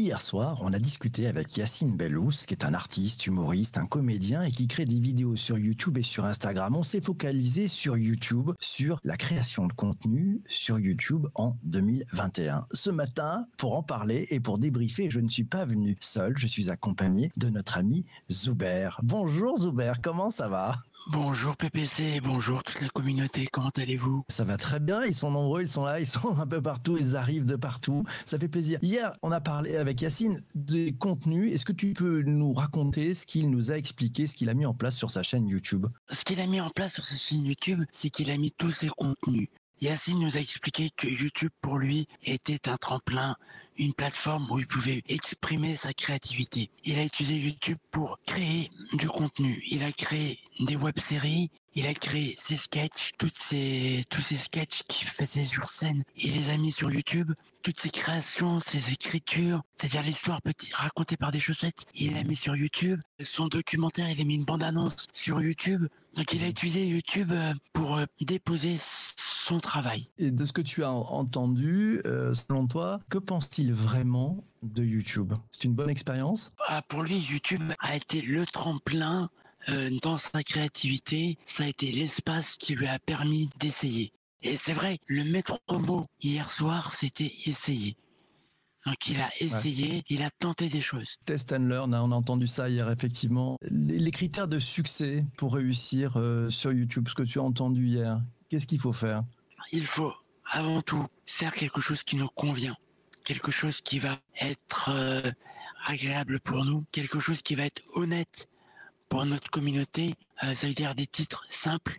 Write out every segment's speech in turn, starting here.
Hier soir, on a discuté avec Yacine Bellous, qui est un artiste, humoriste, un comédien et qui crée des vidéos sur YouTube et sur Instagram. On s'est focalisé sur YouTube, sur la création de contenu sur YouTube en 2021. Ce matin, pour en parler et pour débriefer, je ne suis pas venu seul, je suis accompagné de notre ami Zuber. Bonjour Zuber, comment ça va? Bonjour PPC, bonjour toute la communauté, comment allez-vous? Ça va très bien, ils sont nombreux, ils sont là, ils sont un peu partout, ils arrivent de partout, ça fait plaisir. Hier, on a parlé avec Yacine des contenus, est-ce que tu peux nous raconter ce qu'il nous a expliqué, ce qu'il a mis en place sur sa chaîne YouTube? Ce qu'il a mis en place sur sa chaîne YouTube, c'est qu'il a mis tous ses contenus. Yacine nous a expliqué que YouTube pour lui était un tremplin, une plateforme où il pouvait exprimer sa créativité. Il a utilisé YouTube pour créer du contenu. Il a créé des web-séries, il a créé ses sketchs, toutes ces, tous ces sketchs qu'il faisait sur scène. Il les a mis sur YouTube. Toutes ses créations, ses écritures, c'est-à-dire l'histoire petit, racontée par des chaussettes, il l'a mis sur YouTube. Son documentaire, il a mis une bande-annonce sur YouTube. Donc il a utilisé YouTube euh, pour euh, travail. Et de ce que tu as entendu, euh, selon toi, que pense-t-il vraiment de YouTube? C'est une bonne expérience? Ah, Pour lui, YouTube a été le tremplin euh, dans sa créativité. Ça a été l'espace qui lui a permis d'essayer. Et c'est vrai, le maître mot hier soir, c'était essayer. Donc il a essayé, il a tenté des choses. Test and learn, hein, on a entendu ça hier effectivement. Les, critères de succès pour réussir euh, sur YouTube, ce que tu as entendu hier, qu'est-ce qu'il faut faire? Il faut avant tout faire quelque chose qui nous convient, quelque chose qui va être euh, agréable pour nous, quelque chose qui va être honnête pour notre communauté. Euh, ça veut dire des titres simples,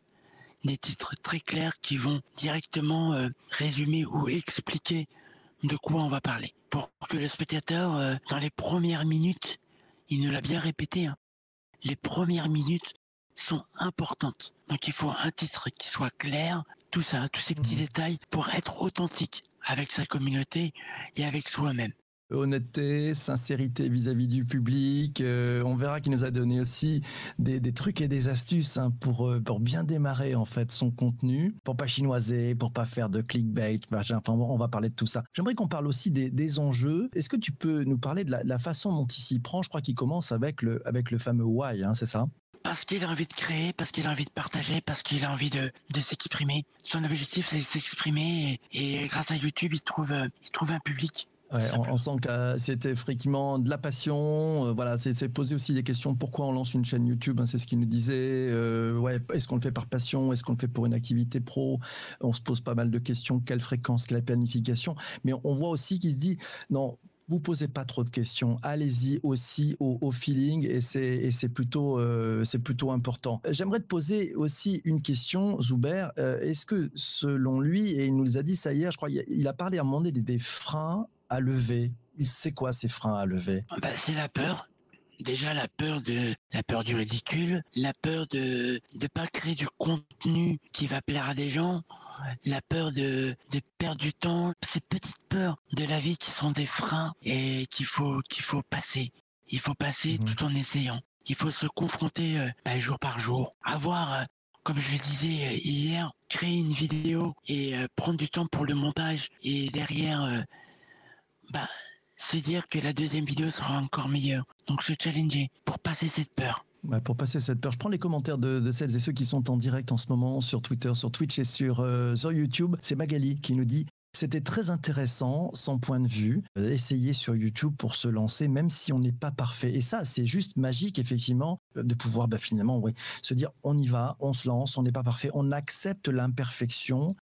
des titres très clairs qui vont directement euh, résumer ou expliquer de quoi on va parler. Pour que le spectateur, dans les premières minutes, il nous l'a bien répété, hein, les premières minutes sont importantes. Donc il faut un titre qui soit clair, tout ça, tous ces petits mhm. détails pour être authentique avec sa communauté et avec soi-même honnêteté, sincérité vis-à-vis du public. Euh, on verra qu'il nous a donné aussi des, des trucs et des astuces hein, pour euh, pour bien démarrer en fait son contenu, pour pas chinoiser, pour pas faire de clickbait. Enfin, on va parler de tout ça. J'aimerais qu'on parle aussi des, des enjeux. Est-ce que tu peux nous parler de la, la façon dont il s'y prend? Je crois qu'il commence avec le avec le fameux why, hein, c'est ça? Parce qu'il a envie de créer, parce qu'il a envie de partager, parce qu'il a envie de, de s'exprimer. Son objectif, c'est de s'exprimer et, grâce à YouTube, il trouve, il trouve un public. Ouais, on, sent que c'était fréquemment de la passion. Euh, voilà, c'est poser aussi des questions. Pourquoi on lance une chaîne YouTube hein, C'est ce qu'il nous disait. Euh, ouais, est-ce qu'on le fait par passion Est-ce qu'on le fait pour une activité pro? On se pose pas mal de questions. Quelle fréquence Quelle planification? Mais on voit aussi qu'il se dit non vous posez pas trop de questions. Allez-y aussi au, feeling et c'est c'est plutôt euh, c'est plutôt important. J'aimerais te poser aussi une question, Zuber. Euh, est-ce que selon lui et il nous les a dit ça hier, je crois, il a parlé à un moment donné des, freins à lever. Il sait quoi ces freins à lever? Bah, c'est la peur déjà la peur de la peur du ridicule, la peur de de pas créer du contenu qui va plaire à des gens, la peur de de perdre du temps, ces petites peurs de la vie qui sont des freins et qu'il faut qu'il faut passer. Il faut passer mhm. tout en essayant. Il faut se confronter euh, bah, jour par jour, avoir euh, comme je le disais euh, hier, créer une vidéo et prendre du temps pour le montage et derrière bah se dire que la deuxième vidéo sera encore meilleure. Donc se challenger pour passer cette peur. Pour passer cette peur, je prends les commentaires de, celles et ceux qui sont en direct en ce moment sur Twitter, sur Twitch et sur, euh, sur YouTube. C'est Magali qui nous dit c'était très intéressant, son point de vue, euh, essayer sur YouTube pour se lancer, même si on n'est pas parfait. Et ça, c'est juste magique, effectivement, euh, de pouvoir bah, finalement se dire on y va, on se lance, on n'est pas parfait, on accepte l'imperfection,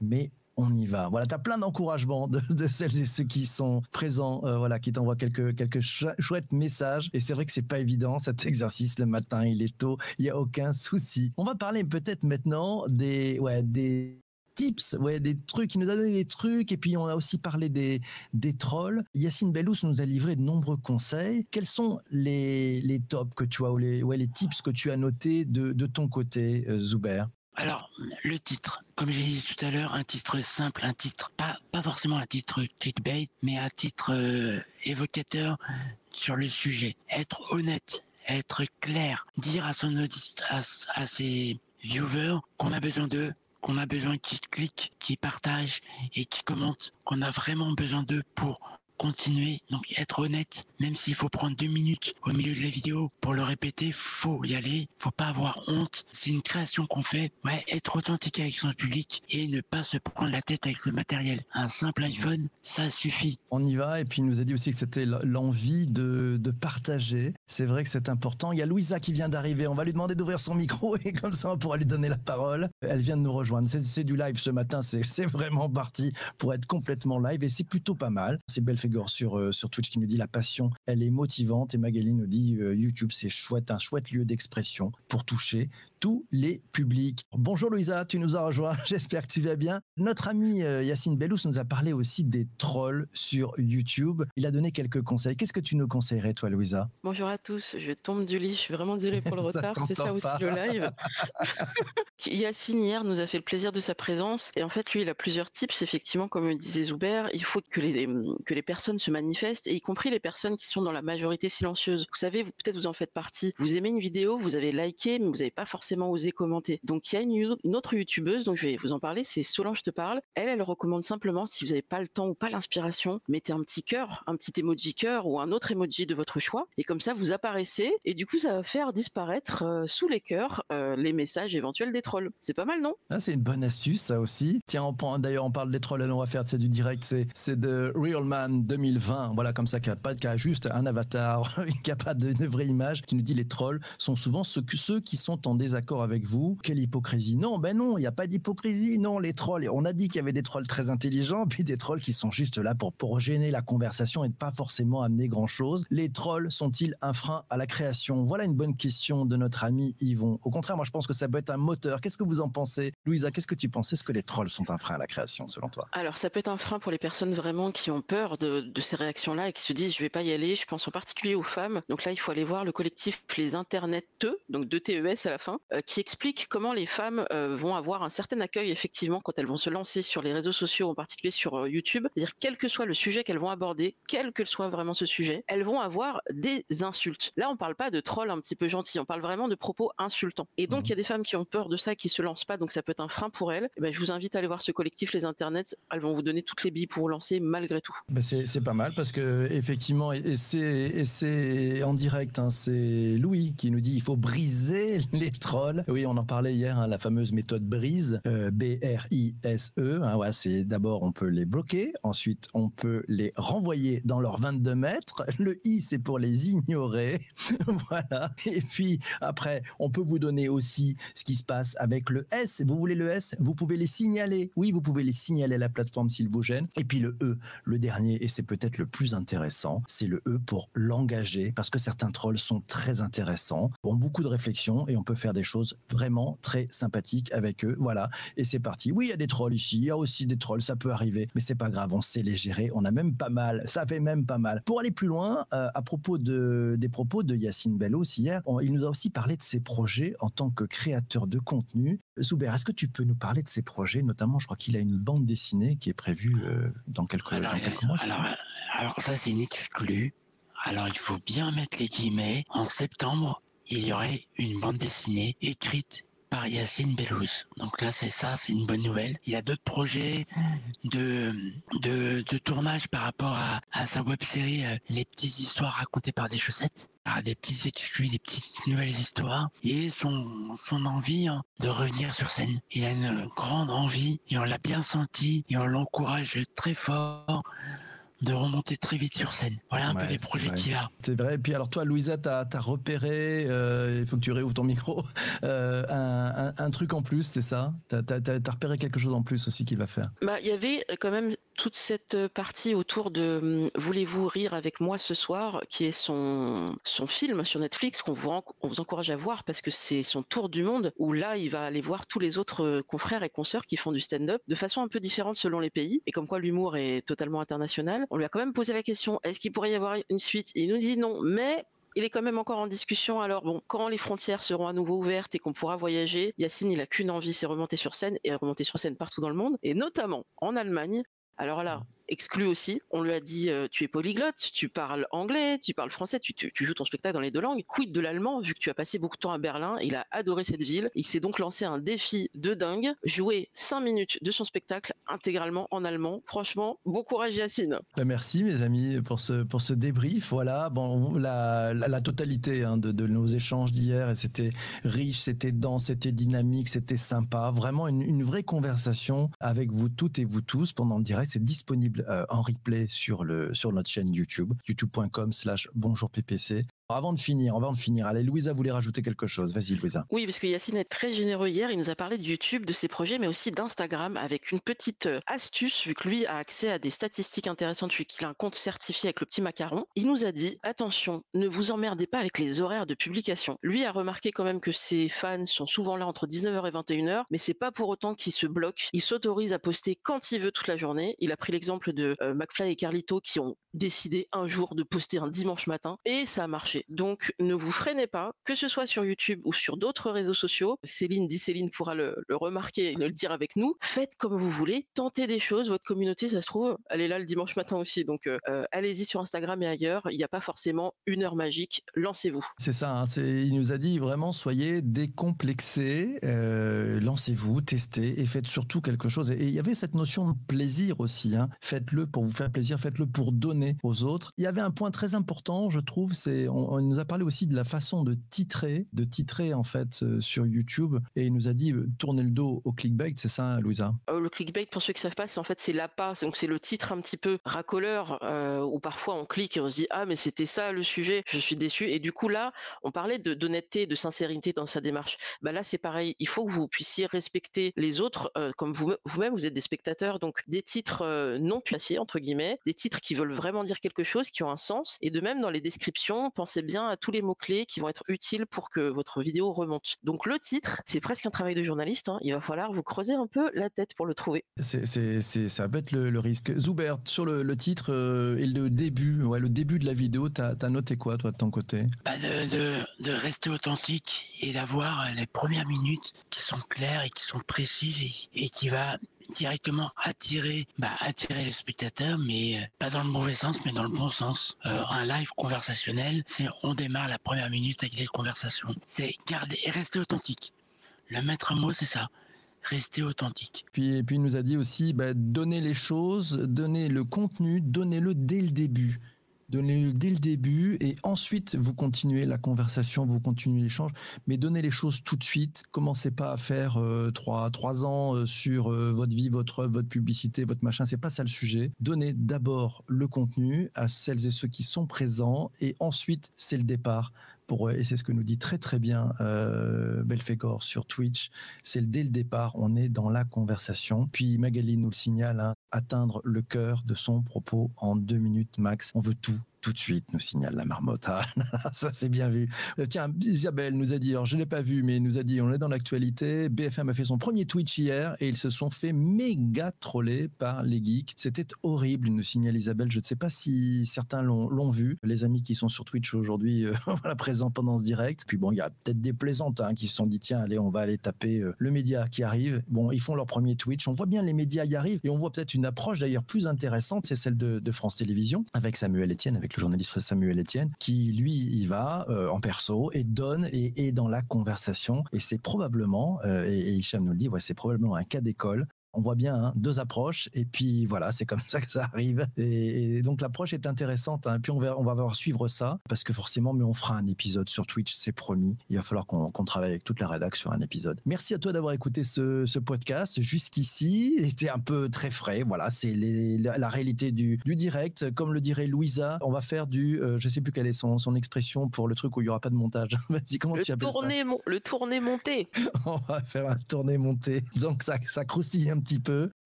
mais on y va. Voilà, tu as plein d'encouragements de, celles et ceux qui sont présents, euh, voilà, qui t'envoient quelques, quelques chouettes messages. Et c'est vrai que c'est pas évident, cet exercice le matin, il est tôt, il y a aucun souci. On va parler peut-être maintenant des, ouais, des tips, ouais, des trucs. Il nous a donné des trucs et puis on a aussi parlé des, des trolls. Yacine Bellous nous a livré de nombreux conseils. Quels sont les, les tops que tu as ou les, ouais, les tips que tu as notés de, de ton côté, euh, Zuber? Alors, le titre, comme j'ai dit tout à l'heure, un titre simple, un titre pas pas forcément un titre clickbait, mais un titre euh, évocateur sur le sujet. Être honnête, être clair, dire à son audit, à, ses viewers qu'on a besoin d'eux, qu'on a besoin qu'ils cliquent, qu'ils partagent et qu'ils commentent, qu'on a vraiment besoin d'eux pour continuer, donc être honnête, même s'il faut prendre deux minutes au milieu de la vidéo pour le répéter, faut y aller, faut pas avoir honte. C'est une création qu'on fait, ouais, être authentique avec son public et ne pas se prendre la tête avec le matériel. Un simple iPhone, ça suffit. On y va, et puis il nous a dit aussi que c'était l'envie de, de partager. C'est vrai que c'est important. Il y a Louisa qui vient d'arriver, on va lui demander d'ouvrir son micro et comme ça on pourra lui donner la parole. Elle vient de nous rejoindre. C'est du live ce matin, c'est vraiment parti pour être complètement live et c'est plutôt pas mal. C'est Belfegor sur, euh, sur Twitch qui nous dit la passion, elle est motivante. Et Magali nous dit euh, YouTube c'est chouette, un chouette lieu d'expression pour toucher tous les publics. Bonjour Louisa, tu nous as rejoint, j'espère que tu vas bien. Notre ami euh, Yacine Bellous nous a parlé aussi des trolls sur YouTube. Il a donné quelques conseils. Qu'est-ce que tu nous conseillerais toi Louisa? Bonjour à tous, je tombe du lit, je suis vraiment désolée pour le retard, c'est ça aussi le live. Yacine hier nous a fait le plaisir de sa présence et en fait lui il a plusieurs tips effectivement comme disait Zuber, il faut que les, que les personnes se manifestent et y compris les personnes qui sont dans la majorité silencieuse. Vous savez, peut-être vous en faites partie. Vous aimez une vidéo, vous avez liké mais vous n'avez pas forcément forcément commenter. Donc il y a une, autre youtubeuse dont je vais vous en parler, c'est Solange te parle. Elle, elle recommande simplement si vous n'avez pas le temps ou pas l'inspiration, mettez un petit cœur, un petit emoji cœur ou un autre emoji de votre choix, et comme ça vous apparaissez et du coup ça va faire disparaître euh, sous les cœurs euh, les messages éventuels des trolls. C'est pas mal, non? Ah, C'est une bonne astuce ça aussi. Tiens, d'ailleurs on parle des trolls, on va faire c'est du direct, c'est c'est de Real Man 2020. Voilà comme ça qui a pas qui a juste un avatar, qui a pas de, vraie image, qui nous dit les trolls sont souvent ceux, ceux qui sont en désaccord d'accord avec vous. Quelle hypocrisie Non, ben non, il n'y a pas d'hypocrisie. Non, les trolls, on a dit qu'il y avait des trolls très intelligents, puis des trolls qui sont juste là pour, gêner la conversation et ne pas forcément amener grand-chose. Les trolls sont-ils un frein à la création? Voilà une bonne question de notre ami Yvon. Au contraire, moi je pense que ça peut être un moteur. Qu'est-ce que vous en pensez? Louisa, qu'est-ce que tu penses? Est-ce que les trolls sont un frein à la création selon toi? Alors ça peut être un frein pour les personnes vraiment qui ont peur de, ces réactions-là et qui se disent je vais pas y aller. Je pense en particulier aux femmes. Donc là, il faut aller voir le collectif Les Interneteux, donc de TES à la fin, qui explique comment les femmes euh, vont avoir un certain accueil effectivement quand elles vont se lancer sur les réseaux sociaux, en particulier sur euh, YouTube. C'est-à-dire quel que soit le sujet qu'elles vont aborder, quel que soit vraiment ce sujet, elles vont avoir des insultes. Là, on parle pas de trolls un petit peu gentils, on parle vraiment de propos insultants. Et donc, il y a des femmes qui ont peur de ça, qui se lancent pas, donc ça peut être un frein pour elles. Et eh ben, je vous invite à aller voir ce collectif, les internets. Elles vont vous donner toutes les billes pour vous lancer malgré tout. Ben c'est pas mal parce que effectivement, et c'est en direct, hein, c'est Louis qui nous dit il faut briser les trolls. Oui, on en parlait hier, hein, la fameuse méthode Brise, euh, B-R-I-S-E. Hein, c'est d'abord on peut les bloquer, ensuite on peut les renvoyer dans leurs 22 mètres. Le I, c'est pour les ignorer. voilà. Et puis après, on peut vous donner aussi ce qui se passe avec le S. Vous voulez le S? Vous pouvez les signaler. Oui, vous pouvez les signaler à la plateforme s'ils vous gênent. Et puis le E, le dernier, et c'est peut-être le plus intéressant, c'est le E pour l'engager, parce que certains trolls sont très intéressants, ont beaucoup de réflexion et on peut faire des choses vraiment très sympathique avec eux. Voilà. Et c'est parti. Oui, il y a des trolls ici. Il y a aussi des trolls. Ça peut arriver. Mais c'est pas grave. On sait les gérer. On a même pas mal. Ça fait même pas mal. Pour aller plus loin, euh, à propos de, des propos de Yacine Bellos hier, il nous a aussi parlé de ses projets en tant que créateur de contenu. Zuber, est-ce que tu peux nous parler de ses projets? Notamment, je crois qu'il a une bande dessinée qui est prévue euh, dans quelques, alors, dans quelques mois. Alors, ça, alors ça, c'est une exclue. Alors, il faut bien mettre les guillemets. En septembre, il y aurait une bande dessinée écrite par Yacine Bellous. Donc là, c'est ça, c'est une bonne nouvelle. Il y a d'autres projets de, tournage par rapport à, sa web série euh, Les petites histoires racontées par des chaussettes. Ah, des petits exclus, des petites nouvelles histoires et son, son envie hein, de revenir sur scène. Il a une grande envie et on l'a bien senti et on l'encourage très fort de remonter très vite sur scène. Voilà un peu les projets qu'il a. C'est vrai. Et puis alors toi, Louisa, tu as, repéré, euh, il faut que tu réouvres ton micro, euh, un, truc en plus, c'est ça? Tu as, repéré quelque chose en plus aussi qu'il va faire? Bah, Il y avait quand même toute cette partie autour de hum, Voulez-vous rire avec moi ce soir, qui est son, son film sur Netflix qu'on vous, on vous encourage à voir parce que c'est son tour du monde où là, il va aller voir tous les autres euh, confrères et consoeurs qui font du stand-up de façon un peu différente selon les pays et comme quoi l'humour est totalement international on lui a quand même posé la question est-ce qu'il pourrait y avoir une suite? Il nous dit non, mais il est quand même encore en discussion. Alors bon, quand les frontières seront à nouveau ouvertes et qu'on pourra voyager, Yacine, il a qu'une envie, c'est remonter sur scène et remonter sur scène partout dans le monde, et notamment en Allemagne. Alors là, exclu aussi. On lui a dit euh, tu es polyglotte, tu parles anglais, tu parles français, tu, joues ton spectacle dans les deux langues. Quid de l'allemand vu que tu as passé beaucoup de temps à Berlin Il a adoré cette ville. Il s'est donc lancé un défi de dingue, jouer 5 minutes de son spectacle intégralement en allemand. Franchement, bon courage Yacine. Ben, merci mes amis pour ce pour ce débrief. Voilà, bon la, la, totalité hein, de, de, nos échanges d'hier et c'était riche, c'était dense, c'était dynamique, c'était sympa. Vraiment une, une vraie conversation avec vous toutes et vous tous pendant le direct. C'est disponible euh, en replay sur, le, sur notre chaîne YouTube, youtube.com slash bonjour PPC. Avant de finir, avant de finir, allez, Louisa voulait rajouter quelque chose. Vas-y, Louisa. Oui, parce que Yacine est très généreux hier. Il nous a parlé de YouTube, de ses projets, mais aussi d'Instagram avec une petite euh, astuce, vu que lui a accès à des statistiques intéressantes, vu qu'il a un compte certifié avec le petit macaron. Il nous a dit attention, ne vous emmerdez pas avec les horaires de publication. Lui a remarqué quand même que ses fans sont souvent là entre 19h et 21h, mais c'est pas pour autant qu'il se bloque. Il s'autorise à poster quand il veut toute la journée. Il a pris l'exemple de euh, McFly et Carlito qui ont décidé un jour de poster un dimanche matin et ça a marché. Donc ne vous freinez pas, que ce soit sur YouTube ou sur d'autres réseaux sociaux. Céline dit Céline pourra le, remarquer et le dire avec nous. Faites comme vous voulez, tentez des choses. Votre communauté, ça se trouve, elle est là le dimanche matin aussi. Donc euh, euh, allez-y sur Instagram et ailleurs. Il n'y a pas forcément une heure magique. Lancez-vous. C'est ça. Hein, il nous a dit vraiment soyez décomplexés, euh, lancez-vous, testez et faites surtout quelque chose. Et il y avait cette notion de plaisir aussi. Hein. Faites-le pour vous faire plaisir, faites-le pour donner aux autres. Il y avait un point très important, je trouve, c'est nous a parlé aussi de la façon de titrer, de titrer en fait euh, sur YouTube, et il nous a dit euh, tourner le dos au clickbait, c'est ça, Louisa? Euh, Le clickbait, pour ceux qui savent pas, c'est en fait c'est l'appât, donc c'est le titre un petit peu racoleur où parfois on clique et on se dit ah mais c'était ça le sujet, je suis déçu, et du coup là on parlait d'honnêteté, de sincérité dans sa démarche. Bah là c'est pareil, il faut que vous puissiez respecter les autres comme vous vous-même vous êtes des spectateurs, donc des titres non puissiers entre guillemets, des titres qui veulent vraiment dire quelque chose, qui ont un sens, et de même dans les descriptions, pensez bien à tous les mots-clés qui vont être utiles pour que votre vidéo remonte. Donc le titre, c'est presque un travail de journaliste. Hein. Il va falloir vous creuser un peu la tête pour le trouver. C'est, ça va être le, risque. Zoubert, sur le, titre euh, et le début, ouais, le début de la vidéo, tu as, noté quoi, toi, de ton côté? Bah de, de, rester authentique et d'avoir les premières minutes qui sont claires et qui sont précises et qui va directement attirer, bah, attirer spectateurs, mais euh, pas dans le mauvais sens, mais dans le bon sens. Euh, un live conversationnel, c'est on démarre la première minute avec des conversations. C'est garder et rester authentique. Le maître mot, c'est ça. Rester authentique. Puis, puis il nous a dit aussi, bah, donner les choses, donner le contenu, donnez-le dès le début. Donnez-le dès le début et ensuite vous continuez la conversation, vous continuez l'échange, mais donnez les choses tout de suite. Commencez pas à faire euh, trois, trois ans euh, sur euh, votre vie, votre votre publicité, votre machin. C'est pas ça le sujet. Donnez d'abord le contenu à celles et ceux qui sont présents et ensuite c'est le départ pour et c'est ce que nous dit très très bien euh, Belfegor sur Twitch. C'est dès le départ, on est dans la conversation. Puis Magali nous le signale, hein, atteindre le cœur de son propos en deux minutes max. On veut tout tout de suite, nous signale la marmotte. Ah, ça, c'est bien vu. Euh, tiens, Isabelle nous a dit, alors je ne l'ai pas vu, mais nous a dit, on est dans l'actualité. BFM a fait son premier Twitch hier et ils se sont fait méga troller par les geeks. C'était horrible, nous signale Isabelle. Je ne sais pas si certains l'ont vu. Les amis qui sont sur Twitch aujourd'hui, euh, voilà, présents pendant ce direct. Puis bon, il y a peut-être des plaisantes hein, qui se sont dit, tiens, allez, on va aller taper euh, le média qui arrive. Bon, ils font leur premier Twitch. On voit bien les médias y arrivent et on voit peut-être une approche d'ailleurs plus intéressante, c'est celle de, de France Télévisions avec Samuel Etienne, avec le journaliste Samuel Etienne, qui lui y va euh, en perso et donne et est dans la conversation. Et c'est probablement, euh, et, et, Hicham nous le dit, ouais, c'est probablement un cas d'école on voit bien hein, deux approches et puis voilà, c'est comme ça que ça arrive. Et, donc l'approche est intéressante. Hein. Puis on va, on va voir suivre ça parce que forcément, mais on fera un épisode sur Twitch, c'est promis. Il va falloir qu'on travaille avec toute la rédaction sur un épisode. Merci à toi d'avoir écouté ce, podcast jusqu'ici. Il était un peu très frais. Voilà, c'est la, réalité du, direct. Comme le dirait Louisa, on va faire du, euh, je sais plus quelle est son, son expression pour le truc où il y aura pas de montage. Vas-y, comment tu appelles ça? Le tourné monté. on va faire un tourné monté. Donc ça, ça croustille un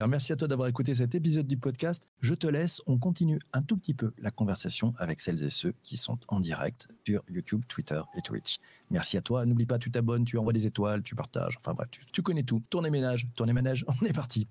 merci à toi d'avoir écouté cet épisode du podcast. Je te laisse, on continue un tout petit peu la conversation avec celles et ceux qui sont en direct sur YouTube, Twitter et Twitch. Merci à toi. N'oublie pas, tu t'abonnes, tu envoies des étoiles, tu partages. Enfin bref, tu, tu connais tout. Tournez ménage, tournez ménage, on est parti.